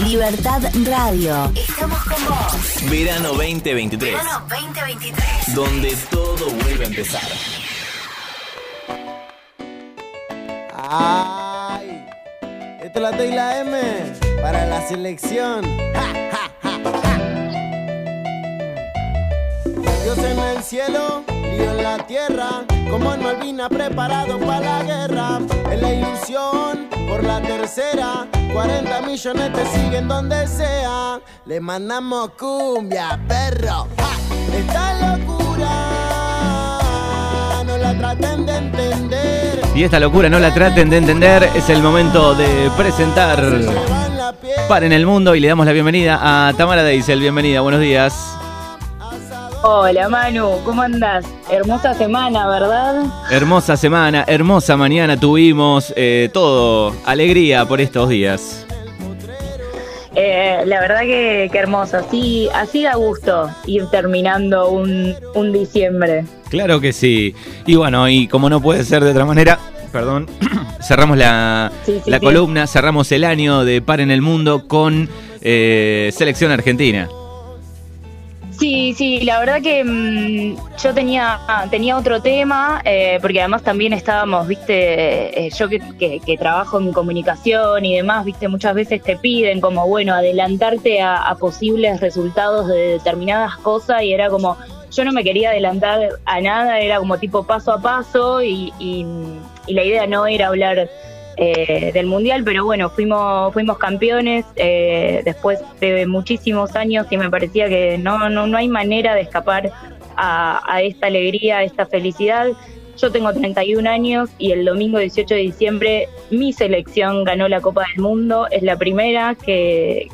Libertad Radio. Estamos con vos. Verano 2023. Verano 2023. Donde todo vuelve a empezar. Ay, esto es la T y la M para la selección. Ja, ja, ja, ja. Dios en el cielo, lío en la tierra, como en Malvina preparado para la guerra. En la ilusión, por la tercera, 40 millones te siguen donde sea. Le mandamos cumbia, perro. Ja. Esta locura, no la traten de entender. Y esta locura no la traten de entender, es el momento de presentar. Par en el Mundo y le damos la bienvenida a Tamara Deisel. Bienvenida, buenos días. Hola Manu, ¿cómo andás? Hermosa semana, ¿verdad? Hermosa semana, hermosa mañana tuvimos, eh, todo, alegría por estos días. Eh, la verdad que, que hermoso, así, así da gusto ir terminando un, un diciembre. Claro que sí. Y bueno, y como no puede ser de otra manera, perdón, cerramos la, Sí, sí, la sí. columna, cerramos el año de Par en el Mundo con eh, Selección Argentina. Sí, sí, la verdad que mm, yo tenía, tenía otro tema, eh, porque además también estábamos, viste, eh, yo que, trabajo en comunicación y demás, viste, muchas veces te piden como, bueno, adelantarte a, a posibles resultados de determinadas cosas y era como, yo no me quería adelantar a nada, era como tipo paso a paso y, y- y la idea no era hablar eh, del mundial, pero bueno, fuimos fuimos campeones eh, después de muchísimos años y me parecía que no no no hay manera de escapar a, esta alegría, a esta felicidad. Yo tengo 31 años y el domingo 18 de diciembre mi selección ganó la Copa del Mundo. Es la primera que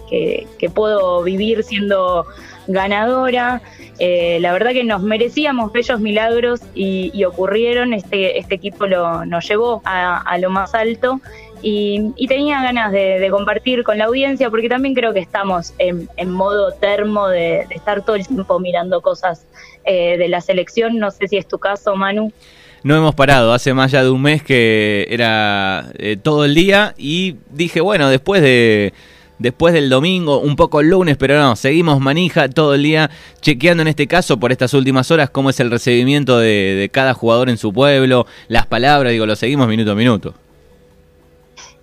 puedo vivir siendo ganadora. Eh, la verdad que nos merecíamos bellos milagros y, ocurrieron. Este, este equipo lo, nos llevó a, lo más alto y, tenía ganas de, compartir con la audiencia porque también creo que estamos en, modo termo de, de estar todo el tiempo mirando cosas eh, de la selección. No sé si es tu caso, Manu. No hemos parado, hace más ya de un mes que era eh, todo el día y dije, bueno, después de después del domingo, un poco el lunes, pero no, seguimos manija todo el día chequeando en este caso por estas últimas horas cómo es el recibimiento de, de cada jugador en su pueblo, las palabras, digo, lo seguimos minuto a minuto.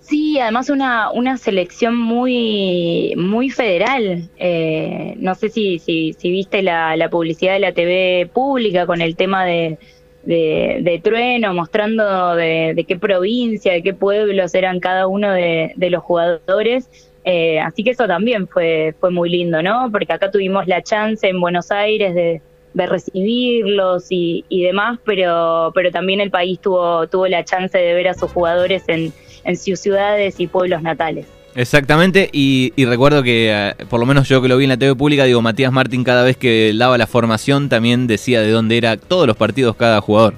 Sí, además una, una selección muy, muy federal. Eh, no sé si, si, si viste la, la publicidad de la TV pública con el tema de, de, Trueno, mostrando de, de qué provincia, de qué pueblos eran cada uno de los jugadores. Eh, así que eso también fue, fue muy lindo, ¿no? Porque acá tuvimos la chance en Buenos Aires de, de recibirlos y, y demás, pero, pero también el país tuvo, tuvo la chance de ver a sus jugadores en, en sus ciudades y pueblos natales. Exactamente, y, y recuerdo que, eh, por lo menos yo que lo vi en la TV pública, digo, Matías Martín cada vez que daba la formación también decía de dónde era todos los partidos cada jugador.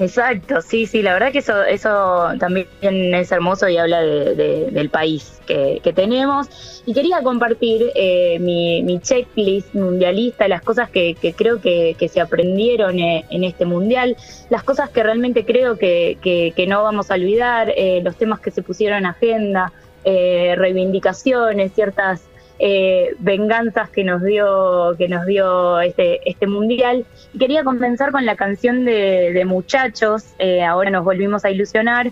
Exacto, sí, sí, la verdad que eso, eso también es hermoso y habla de- de- del país que, tenemos. Y quería compartir eh, mi, checklist mundialista, las cosas que, creo que, se aprendieron eh, en este mundial, las cosas que realmente creo que no vamos a olvidar, eh, los temas que se pusieron en agenda, eh, reivindicaciones, ciertas eh, venganzas que nos dio que nos dio este este mundial. Quería comenzar con la canción de, Muchachos eh, ahora nos volvimos a ilusionar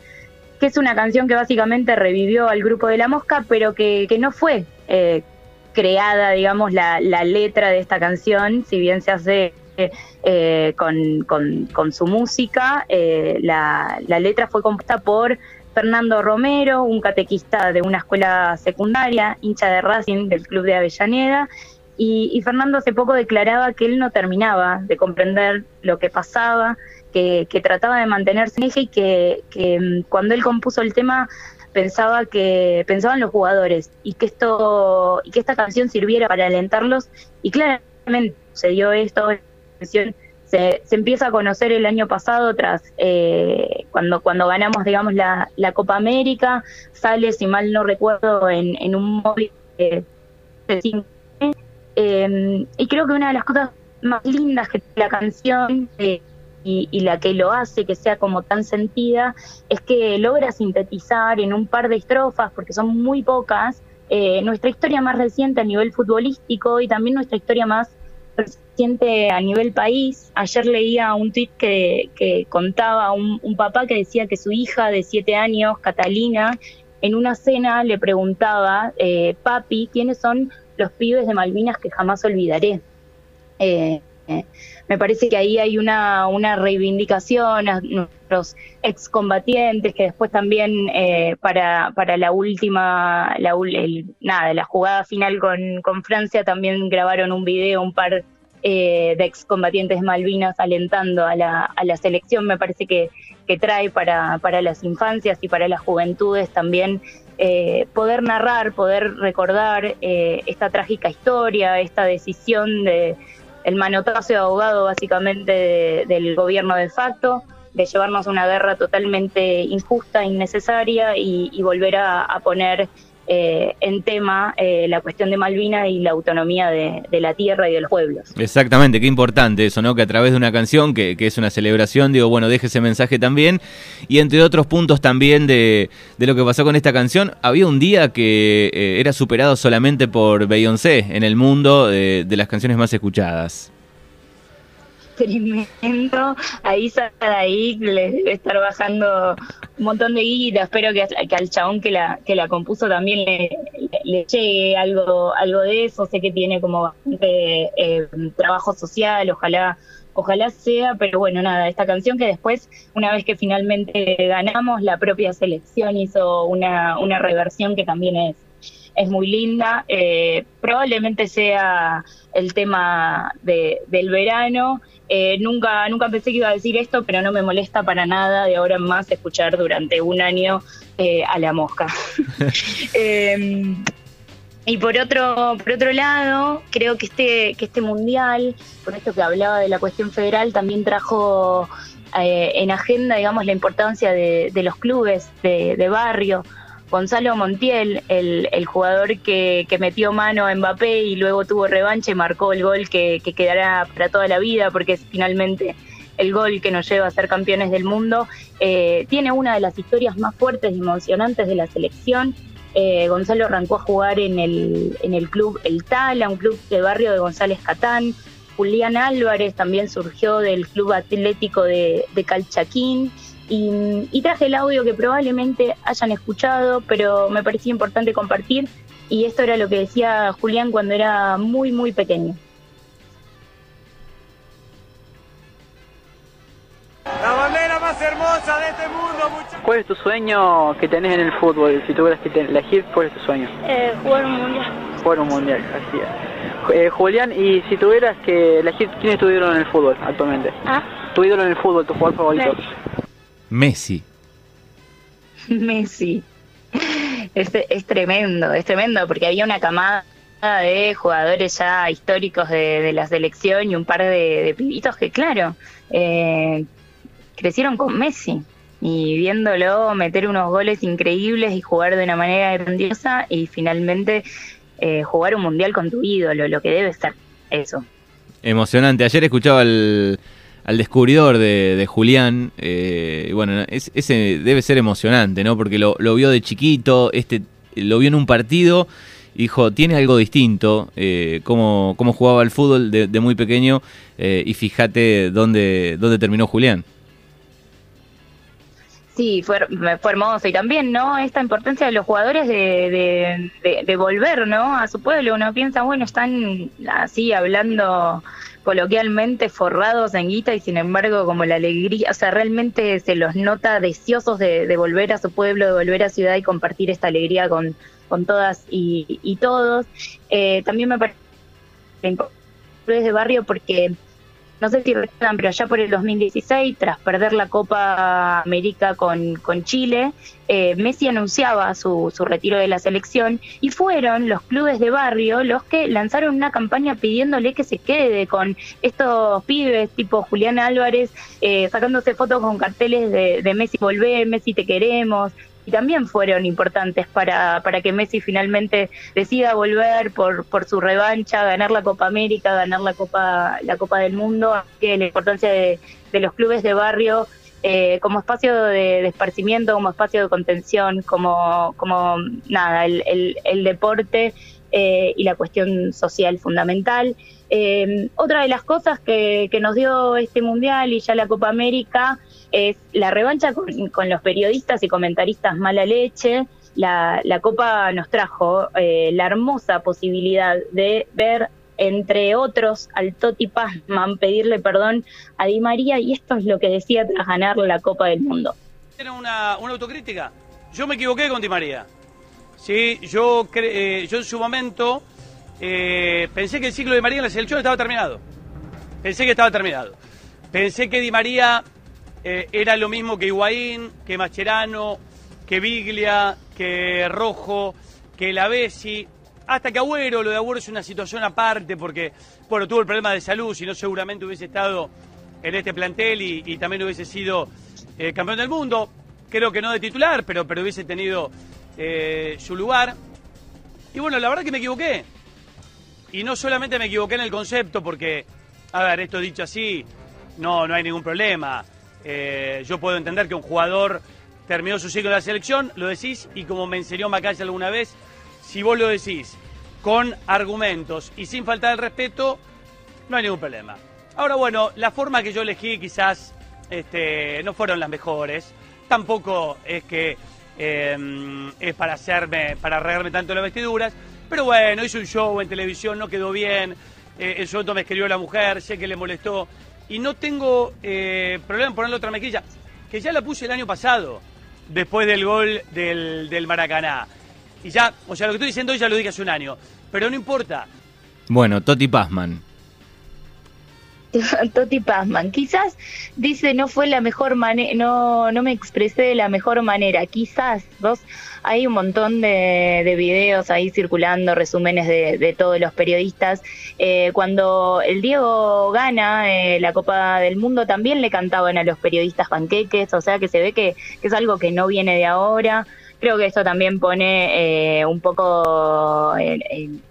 que es una canción que básicamente revivió al grupo de la mosca pero que, no fue eh, creada digamos la, letra de esta canción si bien se hace con, con- con su música la, la letra fue compuesta por Fernando Romero, un catequista de una escuela secundaria, hincha de Racing del Club de Avellaneda, y, Fernando hace poco declaraba que él no terminaba de comprender lo que pasaba, que, trataba de mantenerse en eje y que, mm, cuando él compuso el tema pensaba que pensaban los jugadores y que esto y que esta canción sirviera para alentarlos y claramente se dio esto se, se empieza a conocer el año pasado tras eh, cuando cuando ganamos digamos la, la Copa América sale si mal no recuerdo en, en un móvil de, de cinco. Eh, y creo que una de las cosas más lindas que la canción eh, y, la que lo hace que sea como tan sentida es que logra sintetizar en un par de estrofas, porque son muy pocas, eh, nuestra historia más reciente a nivel futbolístico y también nuestra historia más reciente a nivel país. Ayer leía un tweet que, que contaba un, un, papá que decía que su hija de siete años, Catalina, en una cena le preguntaba, eh, papi, ¿quiénes son los pibes de Malvinas que jamás olvidaré? Eh, me parece que ahí hay una, una reivindicación a nuestros excombatientes que después también eh, para, para la última, la, nada, la jugada final con, con Francia también grabaron un video, un par eh, de excombatientes Malvinas alentando a la, a la selección. Me parece que, que trae para, para las infancias y para las juventudes también eh, poder narrar, poder recordar eh, esta trágica historia, esta decisión de el manotazo de abogado básicamente del gobierno de facto, de llevarnos a una guerra totalmente injusta, innecesaria y, volver a poner eh, en tema eh, la cuestión de Malvinas y la autonomía de, la tierra y de los pueblos. Exactamente, qué importante eso, ¿no? Que a través de una canción, que, es una celebración, digo, bueno, deje ese mensaje también. Y entre otros puntos también de, lo que pasó con esta canción, había un día que eh, era superado solamente por Beyoncé en el mundo de las canciones más escuchadas tremendo. Ahí ahí le debe estar bajando un montón de guita. Espero que, al chabón que la, que la compuso también le, llegue algo, algo de eso. Sé que tiene como bastante eh, trabajo social, ojalá ojalá sea, pero bueno, nada, esta canción que después, una vez que finalmente ganamos, la propia selección hizo una, una reversión que también es, es muy linda. Eh, probablemente sea el tema de, del verano. Eh, nunca, nunca pensé que iba a decir esto, pero no me molesta para nada de ahora en más escuchar durante un año eh, a la mosca. Em, y por otro, por otro lado, creo que este, que este mundial, por esto que hablaba de la cuestión federal, también trajo en agenda, digamos, la importancia de, de los clubes de, de barrio Gonzalo Montiel, el, jugador que, metió mano a Mbappé y luego tuvo revancha y marcó el gol que, que, quedará para toda la vida porque es finalmente el gol que nos lleva a ser campeones del mundo, eh, tiene una de las historias más fuertes y emocionantes de la selección. Eh, Gonzalo arrancó a jugar en el, en el club El Tala, un club de barrio de González Catán. Julián Álvarez también surgió del club atlético de, de Calchaquín. Y, traje el audio que probablemente hayan escuchado, pero me parecía importante compartir. Y esto era lo que decía Julián cuando era muy, muy pequeño. La bandera más hermosa de este mundo, muchachos. ¿Cuál es tu sueño que tenés en el fútbol? Si tuvieras que elegir, ¿cuál es tu sueño? Eh, jugar un mundial. Jugar un mundial, así es. Eh, Julián, y si tuvieras que elegir, ¿quién es tu ídolo en el fútbol actualmente? ¿Ah? Tu ídolo en el fútbol, tu jugador favorito. Messi. Messi. Es, es tremendo, es tremendo, porque había una camada de jugadores ya históricos de, la selección y un par de, pibitos que, claro, eh, crecieron con Messi y viéndolo meter unos goles increíbles y jugar de una manera grandiosa y finalmente eh, jugar un mundial con tu ídolo, lo que debe ser eso. Emocionante. Ayer escuchaba el, al descubridor de, Julián. Eh, bueno, ese debe ser emocionante, ¿no? Porque lo, vio de chiquito, este lo vio en un partido. Dijo, tiene algo distinto, eh, cómo, jugaba el fútbol de, muy pequeño eh, y fíjate dónde, dónde terminó Julián. Sí, fue, fue hermoso y también, ¿no? Esta importancia de los jugadores de, de, de, volver, ¿no? A su pueblo. Uno piensa, bueno, están así hablando coloquialmente forrados en guita y sin embargo como la alegría, o sea, realmente se los nota deseosos de, volver a su pueblo, de volver a ciudad y compartir esta alegría con, con todas y, y todos. Eh, también me parece de barrio porque no sé si recuerdan, pero ya por el 2016, tras perder la Copa América con, con Chile, eh, Messi anunciaba su, su retiro de la selección y fueron los clubes de barrio los que lanzaron una campaña pidiéndole que se quede con estos pibes tipo Julián Álvarez, eh, sacándose fotos con carteles de, de Messi volvé, Messi te queremos, y también fueron importantes para, para que Messi finalmente decida volver por, por su revancha, ganar la Copa América, ganar la Copa, la Copa del Mundo, que la importancia de, de los clubes de barrio eh, como espacio de, de, esparcimiento, como espacio de contención, como, como nada, el, el, deporte eh, y la cuestión social fundamental. Eh, otra de las cosas que, que, nos dio este Mundial y ya la Copa América es la revancha con, los periodistas y comentaristas mala leche. La, la Copa nos trajo eh, la hermosa posibilidad de ver entre otros al Toti Pazman pedirle perdón a Di María y esto es lo que decía tras ganar la Copa del Mundo. Era una, una autocrítica. Yo me equivoqué con Di María. Sí, yo, eh, yo en su momento eh, pensé que el ciclo de María en la selección estaba terminado. Pensé que estaba terminado. Pensé que Di María eh, era lo mismo que Higuaín, que Mascherano, que Biglia, que Rojo, que la Bessi. Hasta que Agüero, lo de Agüero es una situación aparte porque, bueno, tuvo el problema de salud, si no seguramente hubiese estado en este plantel y, y también hubiese sido eh, campeón del mundo. Creo que no de titular, pero, pero hubiese tenido eh, su lugar. Y bueno, la verdad que me equivoqué. Y no solamente me equivoqué en el concepto, porque, a ver, esto dicho así, no, no hay ningún problema. Eh, yo puedo entender que un jugador terminó su ciclo de la selección, lo decís, y como me enseñó Macaya alguna vez, si vos lo decís con argumentos y sin faltar el respeto, no hay ningún problema. Ahora, bueno, la forma que yo elegí quizás este, no fueron las mejores. Tampoco es que eh, es para hacerme, para regarme tanto las vestiduras. Pero bueno, hice un show en televisión, no quedó bien. Eh, en me escribió la mujer, sé que le molestó. Y no tengo eh, problema en ponerle otra mejilla, que ya la puse el año pasado, después del gol del, del Maracaná. Y ya, o sea, lo que estoy diciendo hoy ya lo dije hace un año. Pero no importa. Bueno, Toti Pazman. Toti Pazman. Quizás dice no fue la mejor manera, no, no me expresé de la mejor manera. Quizás, vos, hay un montón de, de videos ahí circulando, resúmenes de, de todos los periodistas. Eh, cuando el Diego gana eh, la Copa del Mundo, también le cantaban a los periodistas panqueques, o sea que se ve que, que es algo que no viene de ahora. Creo que esto también pone eh, un poco en, en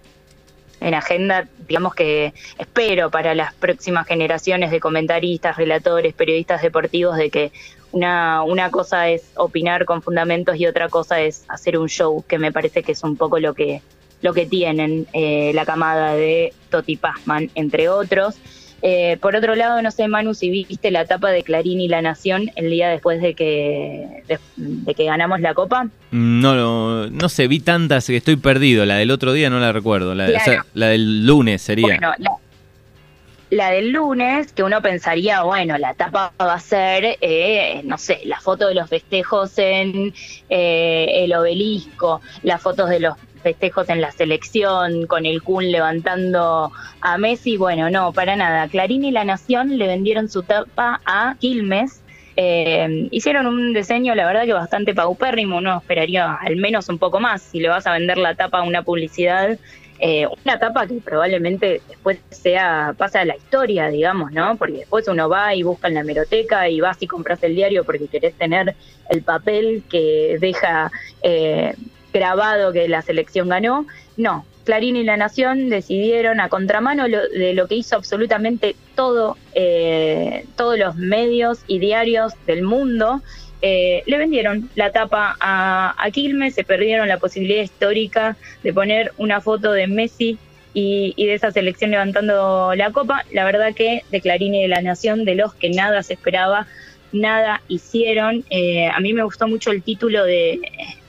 en agenda, digamos que espero para las próximas generaciones de comentaristas, relatores, periodistas deportivos, de que una, una cosa es opinar con fundamentos y otra cosa es hacer un show, que me parece que es un poco lo que, lo que tienen eh, la camada de Toti Pazman, entre otros. Eh, por otro lado, no sé, Manu, si viste la etapa de Clarín y La Nación el día después de que, de, de que ganamos la Copa. No, no, no sé, vi tantas que estoy perdido. La del otro día no la recuerdo. La, Claro. o sea, la del lunes sería. Bueno, la, la del lunes, que uno pensaría, bueno, la etapa va a ser, eh, no sé, la foto de los festejos en eh, el obelisco, las fotos de los festejos en la selección, con el Kun levantando a Messi. Bueno, no, para nada. Clarín y La Nación le vendieron su tapa a Quilmes. Eh, hicieron un diseño, la verdad que bastante paupérrimo, uno esperaría al menos un poco más. Si le vas a vender la tapa a una publicidad, eh, una tapa que probablemente después sea pasa a la historia, digamos, ¿no? Porque después uno va y busca en la hemeroteca y vas y compras el diario porque querés tener el papel que deja eh, grabado que la selección ganó. No, Clarín y La Nación decidieron a contramano lo, de lo que hizo absolutamente todo, eh, todos los medios y diarios del mundo. Eh, le vendieron la tapa a, Quilmes, se perdieron la posibilidad histórica de poner una foto de Messi y, y, de esa selección levantando la copa. La verdad que de Clarín y de la Nación, de los que nada se esperaba, nada hicieron. Eh, a mí me gustó mucho el título de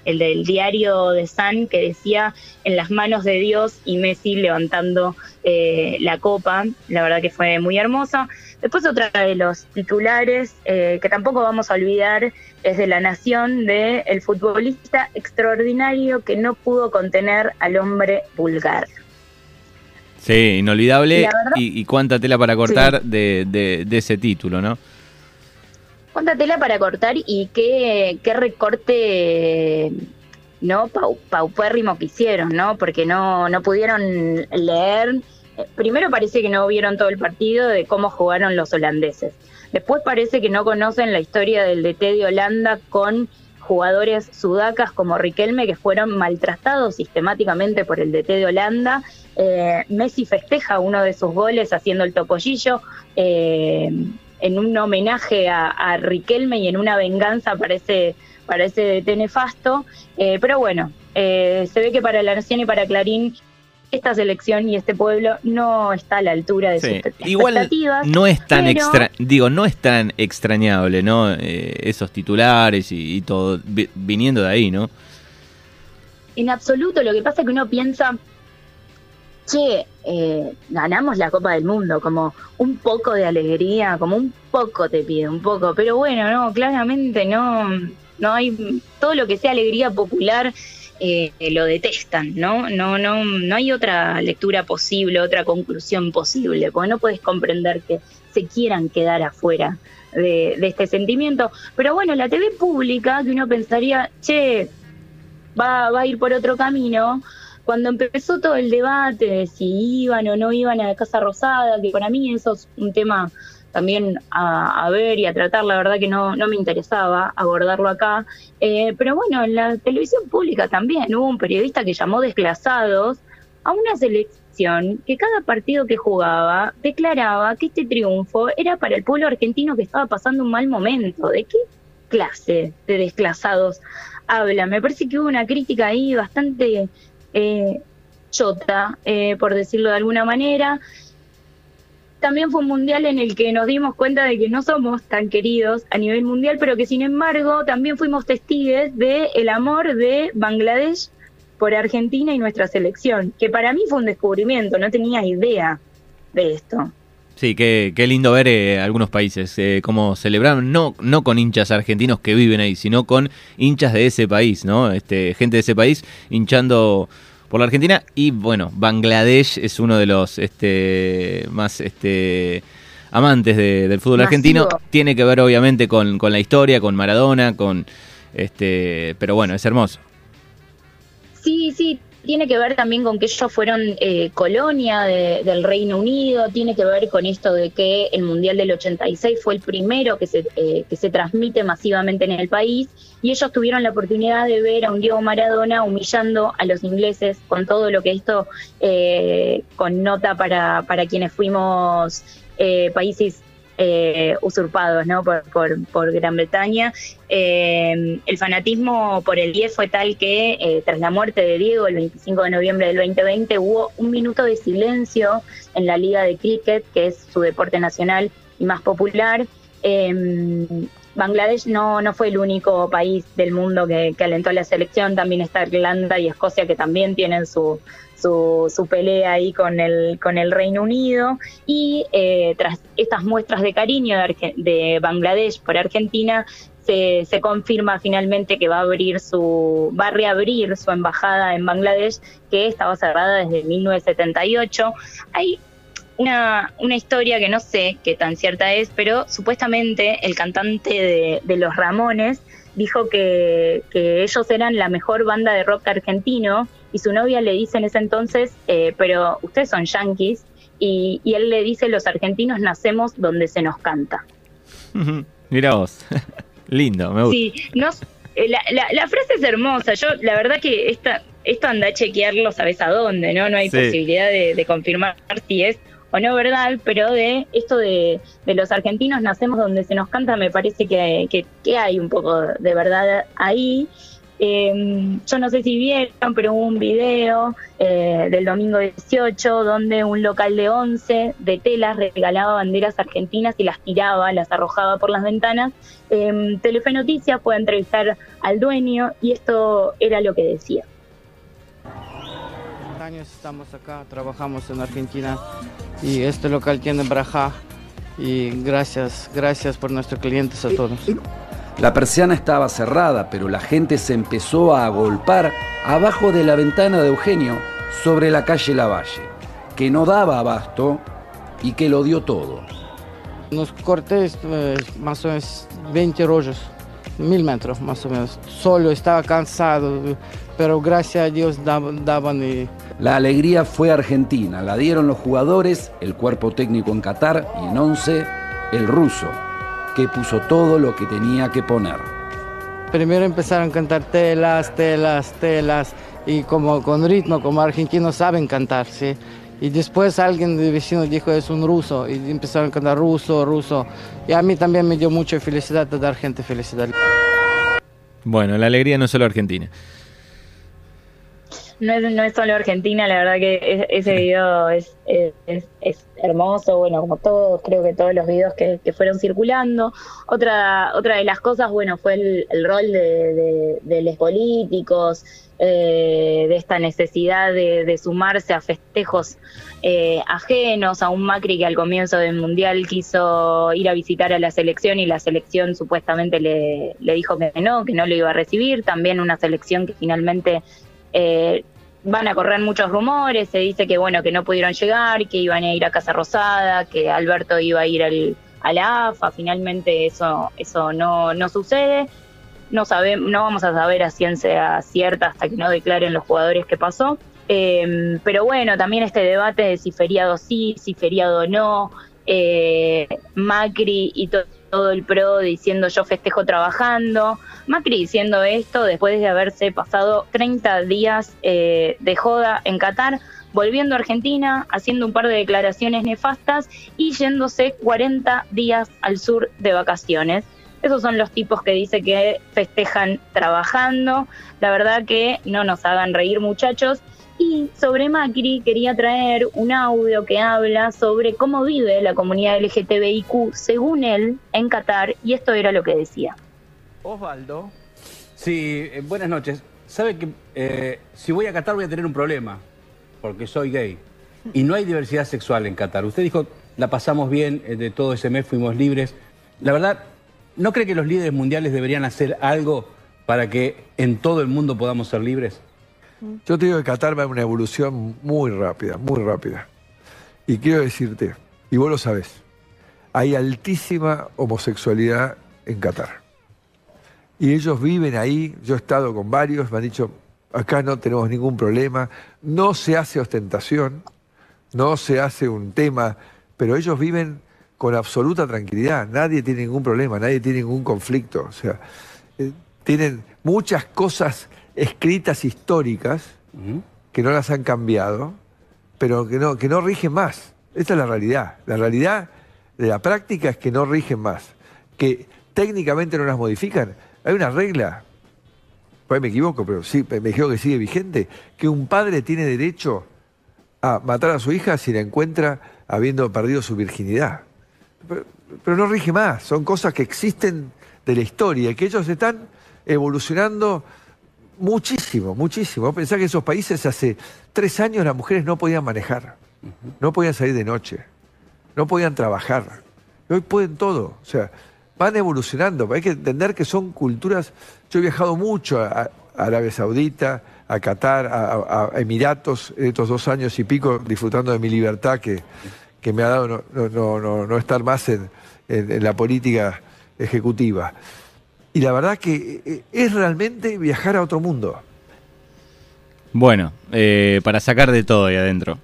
el del diario de San que decía en las manos de Dios y Messi levantando eh, la copa. La verdad que fue muy hermosa. Después otra de los titulares eh, que tampoco vamos a olvidar es de la nación de el futbolista extraordinario que no pudo contener al hombre vulgar. Sí, inolvidable. Y, y, cuánta tela para cortar sí. de, de, de, ese título, ¿no? Cuánta tela para cortar y qué, recorte no Pau, paupérrimo que hicieron, ¿no? Porque no, no pudieron leer. Primero parece que no vieron todo el partido de cómo jugaron los holandeses. Después parece que no conocen la historia del DT de Holanda con jugadores sudacas como Riquelme que fueron maltratados sistemáticamente por el DT de Holanda. Eh, Messi festeja uno de sus goles haciendo el topollillo eh, en un homenaje a, a, Riquelme y en una venganza para ese, para ese DT nefasto. Eh, pero bueno, se ve que para La Nación y para Clarín esta selección y este pueblo no está a la altura de sus expectativas. Igual no es tan extra, digo, no es tan extrañable, ¿no? Eh, esos titulares y, todo viniendo de ahí, ¿no? En absoluto, lo que pasa es que uno piensa, che, eh, ganamos la Copa del Mundo, como un poco de alegría, como un poco te pide, un poco, pero bueno, no, claramente no, no hay todo lo que sea alegría popular eh, lo detestan, ¿no? No, no, no hay otra lectura posible, otra conclusión posible, porque no puedes comprender que se quieran quedar afuera de, este sentimiento. Pero bueno, la TV pública, que uno pensaría, che, va, va a ir por otro camino, cuando empezó todo el debate de si iban o no iban a la Casa Rosada, que para mí eso es un tema también a, ver y a tratar, la verdad que no, no me interesaba abordarlo acá. Eh, pero bueno, en la televisión pública también hubo un periodista que llamó desplazados a una selección que cada partido que jugaba declaraba que este triunfo era para el pueblo argentino que estaba pasando un mal momento. ¿De qué clase de desplazados habla? Me parece que hubo una crítica ahí bastante eh, chota, eh, por decirlo de alguna manera también fue un mundial en el que nos dimos cuenta de que no somos tan queridos a nivel mundial, pero que sin embargo también fuimos testigos de el amor de Bangladesh por Argentina y nuestra selección, que para mí fue un descubrimiento, no tenía idea de esto. Sí, qué, qué lindo ver eh, algunos países eh, cómo celebraron, no, no con hinchas argentinos que viven ahí, sino con hinchas de ese país, ¿no? Este, gente de ese país hinchando por la Argentina y bueno, Bangladesh es uno de los este, más este, amantes del fútbol argentino. Tiene que ver obviamente con, con, la historia, con Maradona, con este, pero bueno, es hermoso. Sí, sí, tiene que ver también con que ellos fueron eh, colonia del Reino Unido, tiene que ver con esto de que el Mundial del 86 fue el primero que se, eh, que se transmite masivamente en el país y ellos tuvieron la oportunidad de ver a un Diego Maradona humillando a los ingleses con todo lo que esto eh, connota para, para quienes fuimos países eh, usurpados ¿no? por, por, Gran Bretaña. Eh, el fanatismo por el 10 fue tal que eh, tras la muerte de Diego el 25 de noviembre del 2020 hubo un minuto de silencio en la liga de cricket, que es su deporte nacional y más popular. Bangladesh no, no fue el único país del mundo que, que alentó a la selección, también está Irlanda y Escocia que también tienen su, su, pelea ahí con el, con el Reino Unido y eh, tras estas muestras de cariño de, de Bangladesh por Argentina, se, se, confirma finalmente que va a abrir su, va a reabrir su embajada en Bangladesh, que estaba cerrada desde 1978. Hay una, una historia que no sé qué tan cierta es, pero supuestamente el cantante de, de Los Ramones dijo que, que ellos eran la mejor banda de rock argentino y su novia le dice en ese entonces, eh, pero ustedes son yanquis, y, él le dice, los argentinos nacemos donde se nos canta. Mira vos, lindo, me gusta. Sí, eh, la, frase es hermosa, yo la verdad que esta, esto anda a chequearlo, sabes a dónde, ¿no? No hay posibilidad de, confirmar si es o no verdad, pero de esto de, los argentinos nacemos donde se nos canta, me parece que, que, que hay un poco de verdad ahí. Eh, yo no sé si vieron, pero hubo un video eh, del domingo 18 donde un local de 11 de telas regalaba banderas argentinas y las tiraba, las arrojaba por las ventanas. Eh, Telefe Noticias puede entrevistar al dueño y esto era lo que decía. años estamos acá, trabajamos en Argentina y este local tiene braja y gracias, gracias por nuestros clientes a todos. La persiana estaba cerrada, pero la gente se empezó a agolpar abajo de la ventana de Eugenio sobre la calle Lavalle, que no daba abasto y que lo dio todo. Nos corté eh, más o menos 20 rollos, mil metros más o menos. Solo estaba cansado, pero gracias a Dios daban, y... La alegría fue argentina, la dieron los jugadores, el cuerpo técnico en Qatar y en once, el ruso, que puso todo lo que tenía que poner. primero empezaron a cantar telas, telas, telas, y como con ritmo, como argentinos saben cantar, ¿sí? Y después alguien de vecino dijo es un ruso y empezaron a cantar ruso, ruso. Y a mí también me dio mucha felicidad de dar gente felicidad. Bueno, la alegría no es solo argentina. No es, no es solo Argentina, la verdad que es- ese video es, es, es- hermoso, bueno, como todos, creo que todos los videos que, que fueron circulando. Otra, otra de las cosas, bueno, fue el, rol de, los políticos, eh, de esta necesidad de, de sumarse a festejos eh, ajenos, a un Macri que al comienzo del Mundial quiso ir a visitar a la selección y la selección supuestamente le, le dijo que no, que no lo iba a recibir. También una selección que finalmente eh, van a correr muchos rumores, se dice que bueno, que no pudieron llegar, que iban a ir a Casa Rosada, que Alberto iba a ir al, a la AFA, finalmente eso, eso no, no sucede. No, sabe, no vamos a saber a ciencia cierta hasta que no declaren los jugadores qué pasó. Eh, pero bueno, también este debate de si feriado sí, si feriado no, eh, Macri y to- todo el PRO diciendo yo festejo trabajando, Macri diciendo esto después de haberse pasado 30 días eh, de joda en Qatar, volviendo a Argentina, haciendo un par de declaraciones nefastas y yéndose 40 días al sur de vacaciones. Esos son los tipos que dice que festejan trabajando. La verdad que no nos hagan reír muchachos. Y sobre Macri quería traer un audio que habla sobre cómo vive la comunidad LGTBIQ según él en Qatar y esto era lo que decía. Osvaldo. Sí, eh, buenas noches. Sabe que eh, si voy a Qatar voy a tener un problema, porque soy gay. Y no hay diversidad sexual en Qatar. Usted dijo, la pasamos bien, eh, de todo ese mes fuimos libres. La verdad, ¿no cree que los líderes mundiales deberían hacer algo para que en todo el mundo podamos ser libres? Yo te digo que Qatar va en una evolución muy rápida, muy rápida. Y quiero decirte, y vos lo sabés, hay altísima homosexualidad en Qatar. Y ellos viven ahí, yo he estado con varios, me han dicho, acá no tenemos ningún problema, no se hace ostentación, no se hace un tema, pero ellos viven con absoluta tranquilidad, nadie tiene ningún problema, nadie tiene ningún conflicto. O sea, eh, tienen muchas cosas escritas históricas que no las han cambiado, pero que no, que no rigen más. Esta es la realidad. La realidad de la práctica es que no rigen más, que técnicamente no las modifican. Hay una regla, pues me equivoco, pero sí, me dijeron que sigue vigente, que un padre tiene derecho a matar a su hija si la encuentra habiendo perdido su virginidad. Pero, pero no rige más, son cosas que existen de la historia y que ellos están evolucionando muchísimo, muchísimo. Pensá que en esos países hace tres años las mujeres no podían manejar, no podían salir de noche, no podían trabajar. Y hoy pueden todo. O sea, van evolucionando. Hay que entender que son culturas. Yo he viajado mucho a, a Arabia Saudita, a Qatar, a, a- Emiratos, en estos dos años y pico, disfrutando de mi libertad que, que me ha dado no, no- no- no- no estar más en, en- en la política ejecutiva. Y la verdad que eh, es realmente viajar a otro mundo. Bueno, eh, para sacar de todo ahí adentro.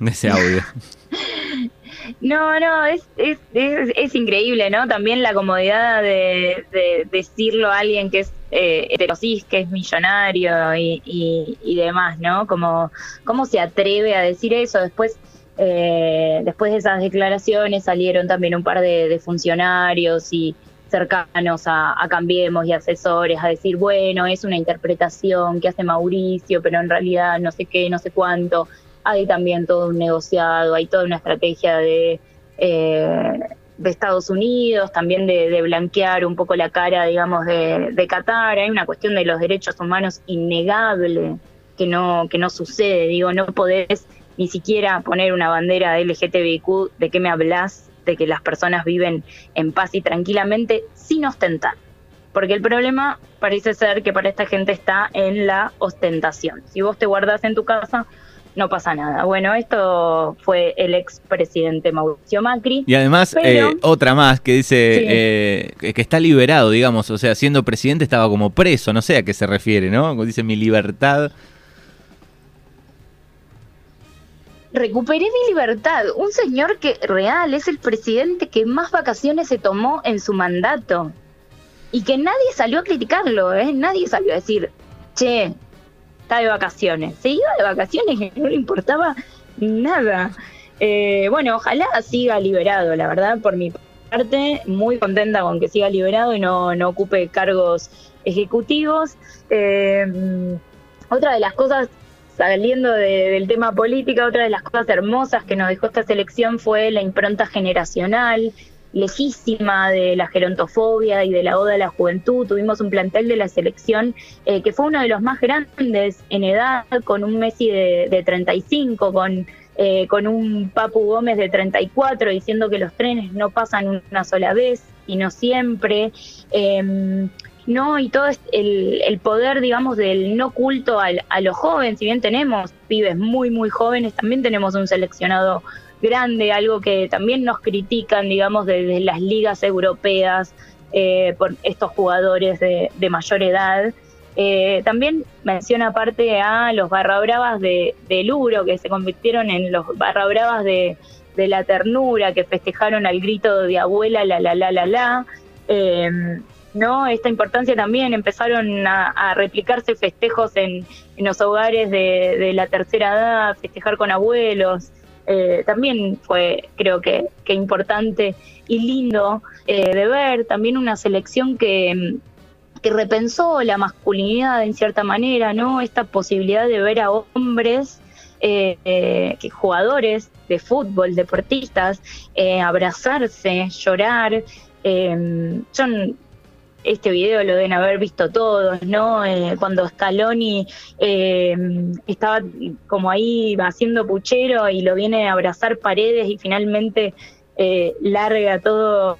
De ese audio. No, no, es, es, es, es increíble, ¿no? También la comodidad de, de decirlo a alguien que es eh, heterosis, que es millonario y, y, y demás, ¿no? Como, ¿Cómo se atreve a decir eso? Después, eh, después de esas declaraciones salieron también un par de, de funcionarios y cercanos a, Cambiemos y asesores a decir, bueno, es una interpretación que hace Mauricio, pero en realidad no sé qué, no sé cuánto hay también todo un negociado, hay toda una estrategia de, eh, de Estados Unidos, también de, blanquear un poco la cara, digamos, de, de Qatar. Hay una cuestión de los derechos humanos innegable que no, que no sucede. Digo, no podés ni siquiera poner una bandera LGTBIQ, ¿de qué me hablas? De que las personas viven en paz y tranquilamente sin ostentar. Porque el problema parece ser que para esta gente está en la ostentación. Si vos te guardás en tu casa, no pasa nada. Bueno, esto fue el expresidente Mauricio Macri. Y además, Pero- eh, otra más que dice Sí. eh, que está liberado, digamos. O sea, siendo presidente estaba como preso. No sé a qué se refiere, ¿no? Dice mi libertad. Recuperé mi libertad. Un señor que real es el presidente que más vacaciones se tomó en su mandato. y que nadie salió a criticarlo, ¿eh? Nadie salió a decir, che, está de vacaciones. Se iba de vacaciones y no le importaba nada. Eh, bueno, ojalá siga liberado, la verdad, por mi parte, muy contenta con que siga liberado y no, no ocupe cargos ejecutivos. Eh, otra de las cosas, saliendo de- del tema política, otra de las cosas hermosas que nos dejó esta selección fue la impronta generacional, lejísima de la gerontofobia y de la oda a la juventud. Tuvimos un plantel de la selección eh, que fue uno de los más grandes en edad, con un Messi de, de 35, con, eh, con un Papu Gómez de 34, diciendo que los trenes no pasan una sola vez, sino siempre. Em, no, y todo es el, poder, digamos, del no culto al- a los jóvenes, si bien tenemos pibes muy, muy jóvenes, también tenemos un seleccionado grande, algo que también nos critican, digamos, desde las ligas europeas eh, por estos jugadores de, mayor edad. Eh, también menciona aparte a los barra bravas de, de Luro, que se convirtieron en los barra bravas de, de la ternura, que festejaron al grito de abuela, la, la, la, la, la. Eh, ¿no? Esta importancia también empezaron a, replicarse festejos en, en los hogares de, de la tercera edad, festejar con abuelos. Eh, también fue, creo que, que importante y lindo eh, de ver. También una selección que, que repensó la masculinidad en cierta manera, ¿no? Esta posibilidad de ver a hombres, eh, eh, jugadores de fútbol, deportistas, abrazarse, llorar. Eh, yo n- este video lo deben haber visto todos, ¿no? Eh, cuando Scaloni eh, estaba como ahí haciendo puchero y lo viene a abrazar paredes y finalmente eh, larga todo,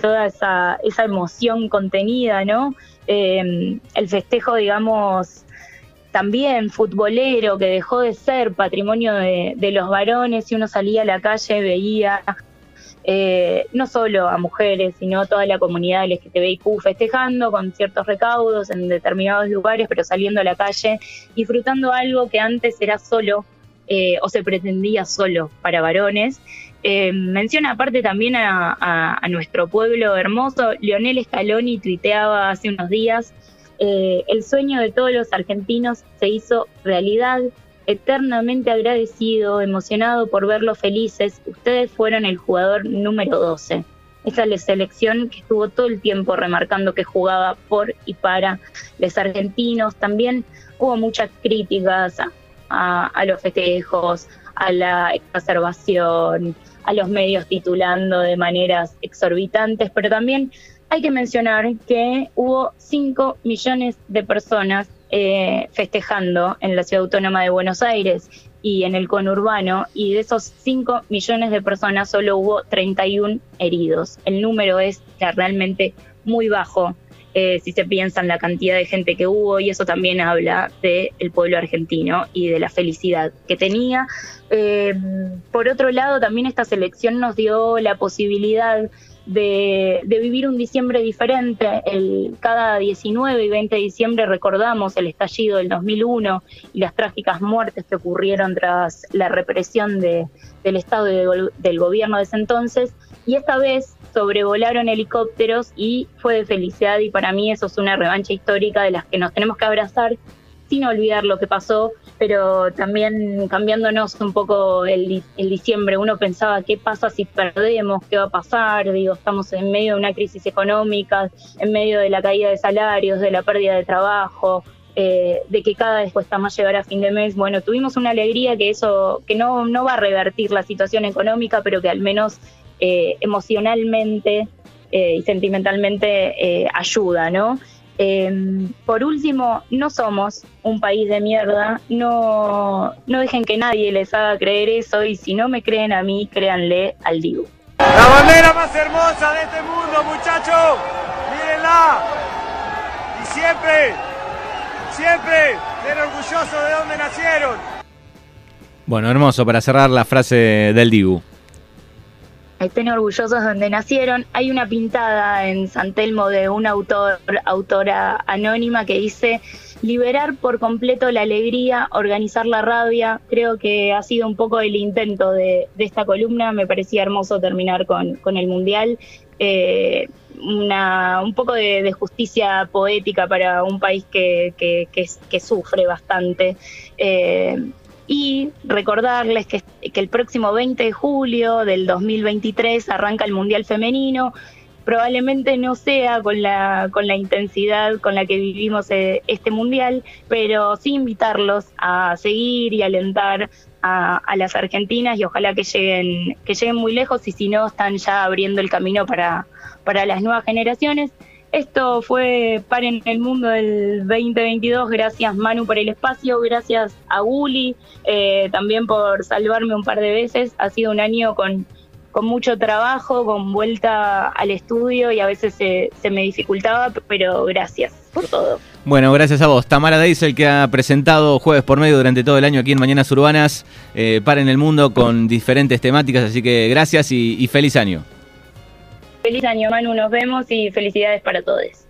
toda esa, esa emoción contenida, ¿no? Eh, el festejo, digamos, también futbolero, que dejó de ser patrimonio de, de los varones y uno salía a la calle, veía eh, no solo a mujeres, sino a toda la comunidad LGTBIQ festejando con ciertos recaudos en determinados lugares, pero saliendo a la calle, disfrutando algo que antes era solo eh, o se pretendía solo para varones. Eh, menciona aparte también a, nuestro pueblo hermoso. Leonel Scaloni tuiteaba hace unos días, eh, el sueño de todos los argentinos se hizo realidad eternamente agradecido, emocionado por verlos felices. Ustedes fueron el jugador número 12. Esa es la selección que estuvo todo el tiempo remarcando que jugaba por y para los argentinos. También hubo muchas críticas a, a- los festejos, a la exacerbación, a los medios titulando de maneras exorbitantes, pero también hay que mencionar que hubo 5 millones de personas eh, festejando en la ciudad autónoma de Buenos Aires y en el conurbano, y de esos 5 millones de personas solo hubo 31 heridos. El número es realmente muy bajo eh, si se piensa en la cantidad de gente que hubo, y eso también habla del pueblo argentino y de la felicidad que tenía. Eh, por otro lado, también esta selección nos dio la posibilidad de, vivir un diciembre diferente. El, cada 19 y 20 de diciembre recordamos el estallido del 2001 y las trágicas muertes que ocurrieron tras la represión de- del Estado y del gobierno de ese entonces. Y esta vez sobrevolaron helicópteros y fue de felicidad y para mí eso es una revancha histórica de las que nos tenemos que abrazar sin olvidar lo que pasó, pero también cambiándonos un poco el, di- el diciembre, uno pensaba qué pasa si perdemos, qué va a pasar, digo, estamos en medio de una crisis económica, en medio de la caída de salarios, de la pérdida de trabajo, eh, de que cada vez cuesta más llegar a fin de mes. Bueno, tuvimos una alegría que eso, que no, no va a revertir la situación económica, pero que al menos eh, emocionalmente eh, y sentimentalmente ayuda, ¿no? Eh, por último, no somos un país de mierda, no, no dejen que nadie les haga creer eso y si no me creen a mí, créanle al Dibu. La bandera más hermosa de este mundo, muchachos. Mírenla. Y siempre, siempre ser orgullosos de donde nacieron. Bueno, hermoso, para cerrar la frase del Dibu. Estén orgullosos donde nacieron. Hay una pintada en San Telmo de una autor, autora anónima que dice liberar por completo la alegría, organizar la rabia. Creo que ha sido un poco el intento de, esta columna. Me parecía hermoso terminar con, el Mundial. Eh, una, un poco de, justicia poética para un país que sufre bastante. Eh, y recordarles que, que el próximo 20 de julio del 2023 arranca el Mundial Femenino. Probablemente no sea con la, con la intensidad con la que vivimos eh, este mundial, pero sí invitarlos a seguir y alentar a, a las argentinas y ojalá que lleguen, que lleguen muy lejos y si no están ya abriendo el camino para, para las nuevas generaciones. Esto fue Paren el Mundo del 2022. Gracias Manu por el espacio, gracias a Guli eh, también por salvarme un par de veces. Ha sido un año con, con mucho trabajo, con vuelta al estudio y a veces se, se me dificultaba, pero gracias por todo. Bueno, gracias a vos. Tamara Deisel que ha presentado jueves por medio durante todo el año aquí en Mañanas Urbanas, eh, Paren el Mundo con diferentes temáticas, así que gracias y feliz año. Feliz año Manu, nos vemos y felicidades para todos.